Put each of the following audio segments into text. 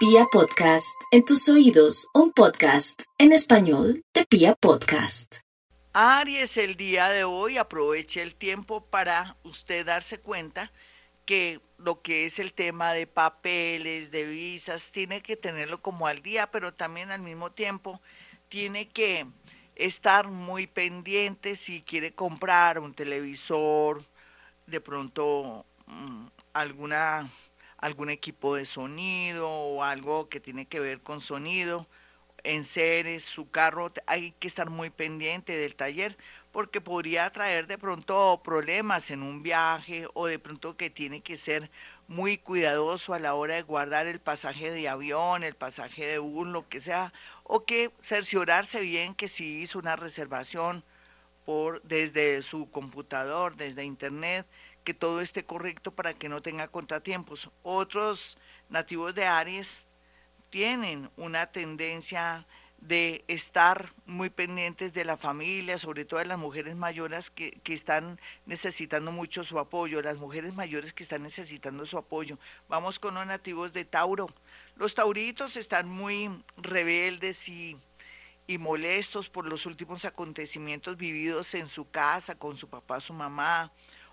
Pia Podcast, en tus oídos, un podcast en español de Pia Podcast. Aries, el día de hoy aproveche el tiempo para usted darse cuenta que lo que es el tema de papeles, de visas, tiene que tenerlo como al día, pero también al mismo tiempo tiene que estar muy pendiente si quiere comprar un televisor, de pronto mm, alguna algún equipo de sonido o algo que tiene que ver con sonido, en seres, su carro, hay que estar muy pendiente del taller porque podría traer de pronto problemas en un viaje o de pronto que tiene que ser muy cuidadoso a la hora de guardar el pasaje de avión, el pasaje de bus, lo que sea, o que cerciorarse bien que si hizo una reservación por desde su computador, desde internet, que todo esté correcto para que no tenga contratiempos. Otros nativos de Aries tienen una tendencia de estar muy pendientes de la familia, sobre todo de las mujeres mayores que, que, están necesitando mucho su apoyo, las mujeres mayores que están necesitando su apoyo. Vamos con los nativos de Tauro. Los tauritos están muy rebeldes y, y molestos por los últimos acontecimientos vividos en su casa, con su papá, su mamá,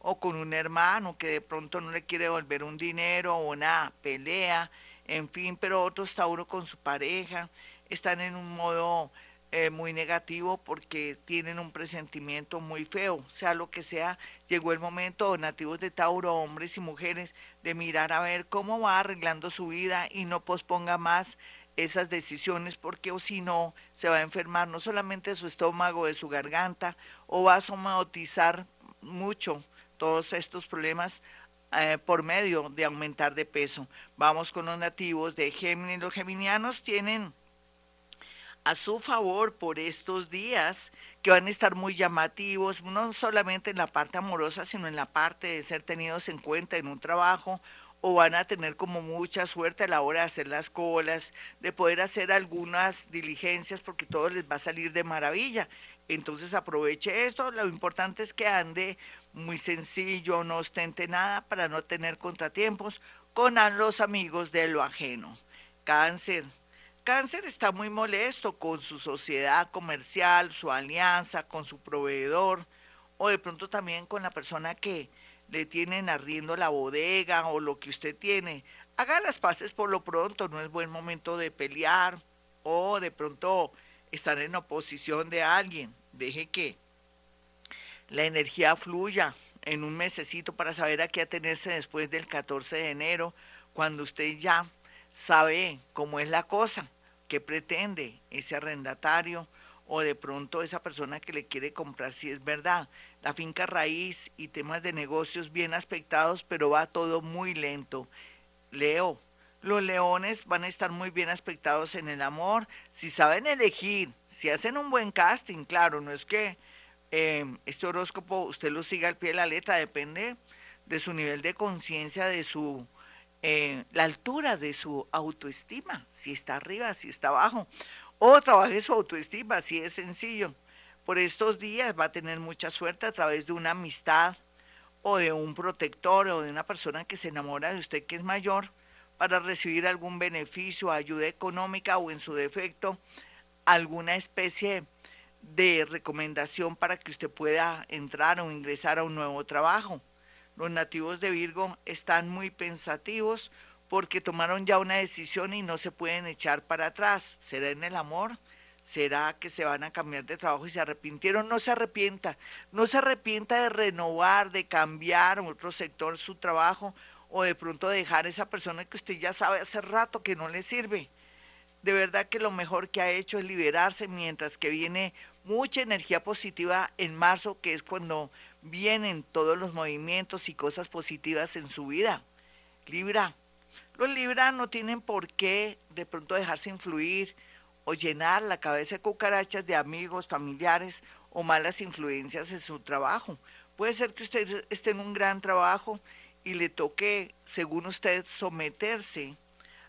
o con un hermano que de pronto no le quiere devolver un dinero o una pelea, en fin, pero otros Tauro con su pareja están en un modo eh, muy negativo porque tienen un presentimiento muy feo, sea lo que sea, llegó el momento, nativos de Tauro, hombres y mujeres, de mirar a ver cómo va arreglando su vida y no posponga más esas decisiones porque o si no se va a enfermar no solamente de su estómago, de su garganta o va a somatizar mucho todos estos problemas eh, por medio de aumentar de peso. Vamos con los nativos de Géminis. Los geminianos tienen a su favor por estos días que van a estar muy llamativos, no solamente en la parte amorosa, sino en la parte de ser tenidos en cuenta en un trabajo o van a tener como mucha suerte a la hora de hacer las colas, de poder hacer algunas diligencias porque todo les va a salir de maravilla. Entonces aproveche esto, lo importante es que ande muy sencillo, no ostente nada para no tener contratiempos con los amigos de lo ajeno. Cáncer, Cáncer está muy molesto con su sociedad comercial, su alianza, con su proveedor o de pronto también con la persona que le tienen arriendo la bodega o lo que usted tiene. Haga las paces por lo pronto, no es buen momento de pelear o de pronto estar en oposición de alguien. Deje que la energía fluya en un mesecito para saber a qué atenerse después del 14 de enero, cuando usted ya sabe cómo es la cosa, qué pretende ese arrendatario o de pronto esa persona que le quiere comprar, si es verdad. La finca raíz y temas de negocios bien aspectados, pero va todo muy lento. Leo, los leones van a estar muy bien aspectados en el amor, si saben elegir, si hacen un buen casting, claro, no es que eh, este horóscopo usted lo siga al pie de la letra, depende de su nivel de conciencia, de su eh, la altura de su autoestima, si está arriba, si está abajo, o trabaje su autoestima, si es sencillo. Por estos días va a tener mucha suerte a través de una amistad o de un protector o de una persona que se enamora de usted que es mayor para recibir algún beneficio, ayuda económica o en su defecto alguna especie de recomendación para que usted pueda entrar o ingresar a un nuevo trabajo. Los nativos de Virgo están muy pensativos porque tomaron ya una decisión y no se pueden echar para atrás. ¿Será en el amor? ¿Será que se van a cambiar de trabajo y se arrepintieron? No se arrepienta. No se arrepienta de renovar, de cambiar otro sector su trabajo o de pronto dejar a esa persona que usted ya sabe hace rato que no le sirve. De verdad que lo mejor que ha hecho es liberarse mientras que viene mucha energía positiva en marzo, que es cuando vienen todos los movimientos y cosas positivas en su vida. Libra, los Libra no tienen por qué de pronto dejarse influir o llenar la cabeza de cucarachas de amigos, familiares o malas influencias en su trabajo. Puede ser que usted esté en un gran trabajo y le toque, según usted, someterse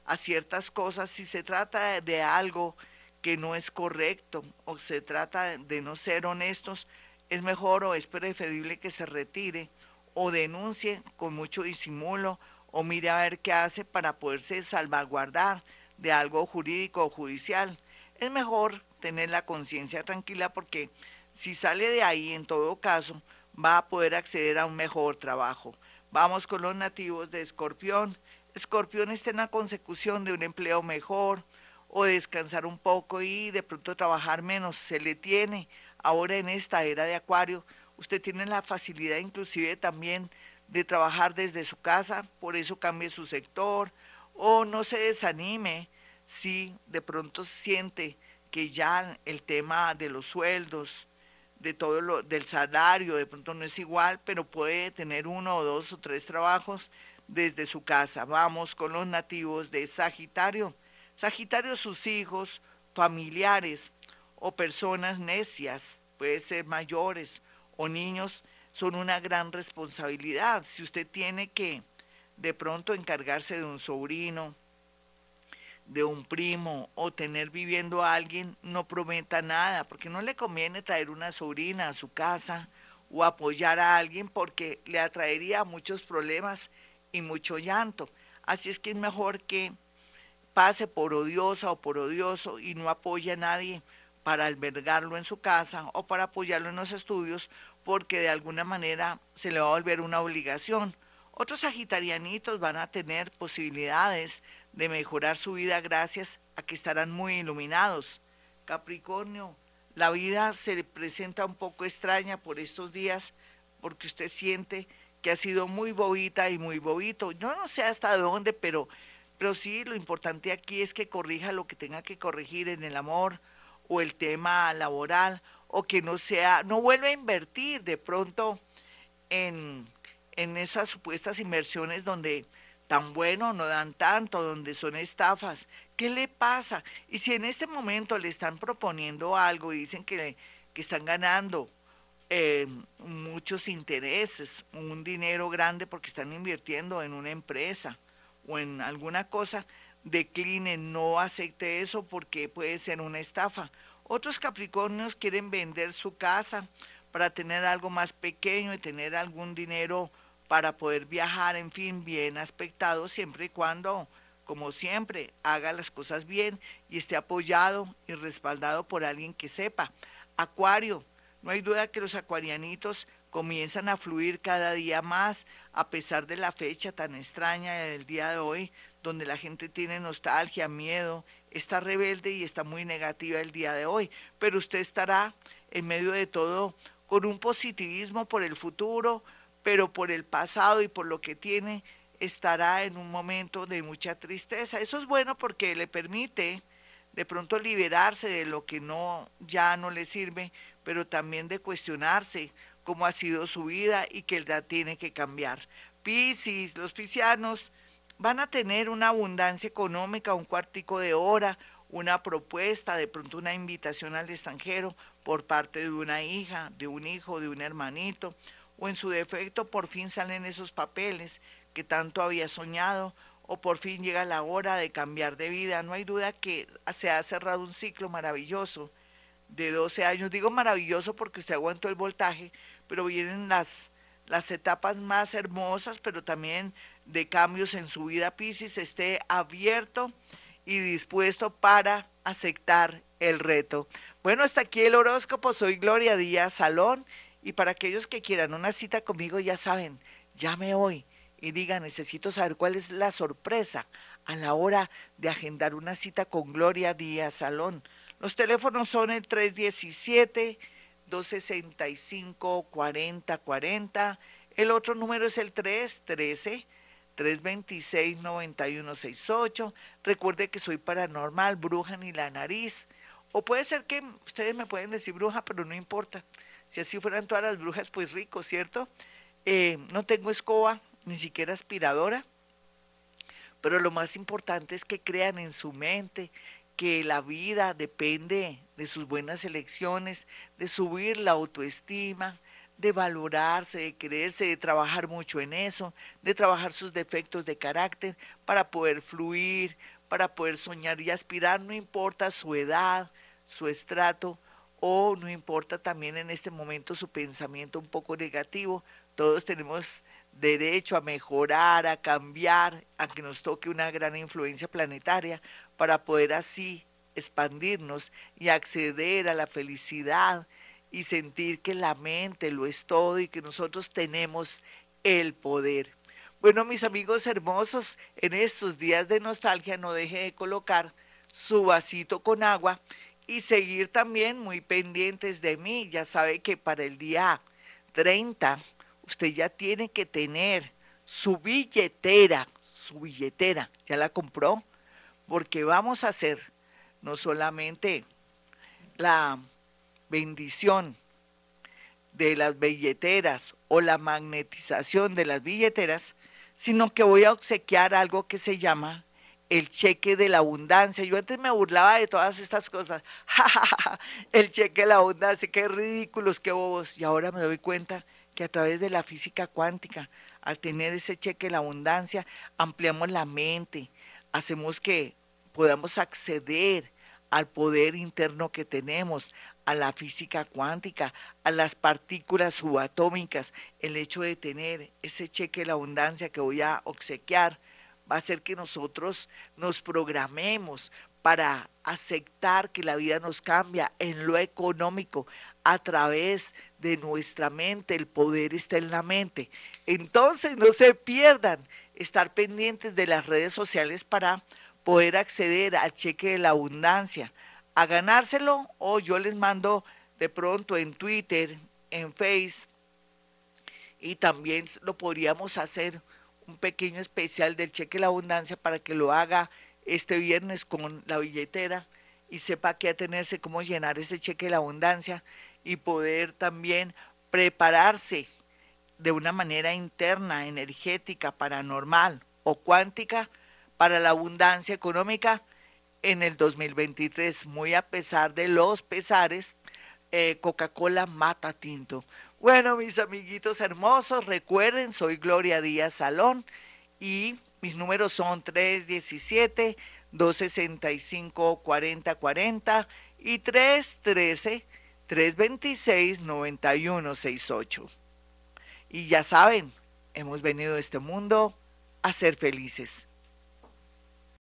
a ciertas cosas si se trata de algo que no es correcto o se trata de no ser honestos, es mejor o es preferible que se retire o denuncie con mucho disimulo o mire a ver qué hace para poderse salvaguardar de algo jurídico o judicial. Es mejor tener la conciencia tranquila porque si sale de ahí, en todo caso, va a poder acceder a un mejor trabajo. Vamos con los nativos de Escorpión. Escorpión está en la consecución de un empleo mejor o descansar un poco y de pronto trabajar menos. Se le tiene ahora en esta era de Acuario. Usted tiene la facilidad inclusive también de trabajar desde su casa, por eso cambie su sector o no se desanime si de pronto siente que ya el tema de los sueldos, de todo lo, del salario, de pronto no es igual, pero puede tener uno o dos o tres trabajos desde su casa. Vamos con los nativos de Sagitario. Sagitario, sus hijos, familiares o personas necias, puede ser mayores o niños, son una gran responsabilidad. Si usted tiene que de pronto encargarse de un sobrino, de un primo o tener viviendo a alguien, no prometa nada, porque no le conviene traer una sobrina a su casa o apoyar a alguien porque le atraería muchos problemas y mucho llanto. Así es que es mejor que pase por odiosa o por odioso y no apoye a nadie para albergarlo en su casa o para apoyarlo en los estudios porque de alguna manera se le va a volver una obligación. Otros sagitarianitos van a tener posibilidades de mejorar su vida gracias a que estarán muy iluminados. Capricornio, la vida se presenta un poco extraña por estos días porque usted siente que ha sido muy bobita y muy bobito. Yo no sé hasta dónde, pero, pero sí lo importante aquí es que corrija lo que tenga que corregir en el amor o el tema laboral o que no sea, no vuelva a invertir de pronto en, en esas supuestas inversiones donde tan bueno, no dan tanto, donde son estafas. ¿Qué le pasa? Y si en este momento le están proponiendo algo y dicen que, que están ganando eh, muchos intereses, un dinero grande porque están invirtiendo en una empresa o en alguna cosa, decline, no acepte eso porque puede ser una estafa. Otros Capricornios quieren vender su casa para tener algo más pequeño y tener algún dinero para poder viajar, en fin, bien aspectado, siempre y cuando, como siempre, haga las cosas bien y esté apoyado y respaldado por alguien que sepa. Acuario, no hay duda que los acuarianitos comienzan a fluir cada día más, a pesar de la fecha tan extraña del día de hoy, donde la gente tiene nostalgia, miedo, está rebelde y está muy negativa el día de hoy. Pero usted estará en medio de todo con un positivismo por el futuro, pero por el pasado y por lo que tiene, estará en un momento de mucha tristeza. Eso es bueno porque le permite de pronto liberarse de lo que no ya no le sirve, pero también de cuestionarse cómo ha sido su vida y que la tiene que cambiar. Piscis, los piscianos van a tener una abundancia económica, un cuartico de hora, una propuesta, de pronto una invitación al extranjero por parte de una hija, de un hijo, de un hermanito, o en su defecto por fin salen esos papeles que tanto había soñado o por fin llega la hora de cambiar de vida. No hay duda que se ha cerrado un ciclo maravilloso de 12 años. Digo maravilloso porque usted aguantó el voltaje, pero vienen las, las etapas más hermosas, pero también de cambios en su vida. Piscis esté abierto y dispuesto para aceptar el reto. Bueno, hasta aquí el horóscopo. Soy Gloria Díaz Salón y para aquellos que quieran una cita conmigo, ya saben, llame hoy y diga, necesito saber cuál es la sorpresa a la hora de agendar una cita con Gloria Díaz Salón. Los teléfonos son el 317-265-4040. El otro número es el 313. 326-9168. Recuerde que soy paranormal, bruja ni la nariz. O puede ser que ustedes me pueden decir bruja, pero no importa. Si así fueran todas las brujas, pues rico, ¿cierto? Eh, no tengo escoba, ni siquiera aspiradora, pero lo más importante es que crean en su mente que la vida depende de sus buenas elecciones, de subir la autoestima, de valorarse, de creerse, de trabajar mucho en eso, de trabajar sus defectos de carácter para poder fluir, para poder soñar y aspirar, no importa su edad, su estrato, o no importa también en este momento su pensamiento un poco negativo, todos tenemos derecho a mejorar, a cambiar, a que nos toque una gran influencia planetaria para poder así expandirnos y acceder a la felicidad y sentir que la mente lo es todo y que nosotros tenemos el poder. Bueno, mis amigos hermosos, en estos días de nostalgia no deje de colocar su vasito con agua y seguir también muy pendientes de mí. Ya sabe que para el día 30 usted ya tiene que tener su billetera, su billetera, ¿ya la compró? Porque vamos a hacer no solamente la bendición de las billeteras o la magnetización de las billeteras, sino que voy a obsequiar algo que se llama el cheque de la abundancia. Yo antes me burlaba de todas estas cosas. el cheque de la abundancia, qué ridículos, qué bobos. Y ahora me doy cuenta que a través de la física cuántica, al tener ese cheque de la abundancia, ampliamos la mente, hacemos que podamos acceder al poder interno que tenemos, a la física cuántica, a las partículas subatómicas. El hecho de tener ese cheque de la abundancia que voy a obsequiar va a hacer que nosotros nos programemos para aceptar que la vida nos cambia en lo económico a través de nuestra mente. El poder está en la mente. Entonces no se pierdan estar pendientes de las redes sociales para poder acceder al cheque de la abundancia, a ganárselo o yo les mando de pronto en Twitter, en Face y también lo podríamos hacer un pequeño especial del cheque de la abundancia para que lo haga este viernes con la billetera y sepa qué atenerse, cómo llenar ese cheque de la abundancia y poder también prepararse de una manera interna, energética, paranormal o cuántica para la abundancia económica en el 2023. Muy a pesar de los pesares, eh, Coca-Cola mata tinto. Bueno, mis amiguitos hermosos, recuerden, soy Gloria Díaz Salón y mis números son 317 265 4040 y 313 326 9168. Y ya saben, hemos venido a este mundo a ser felices.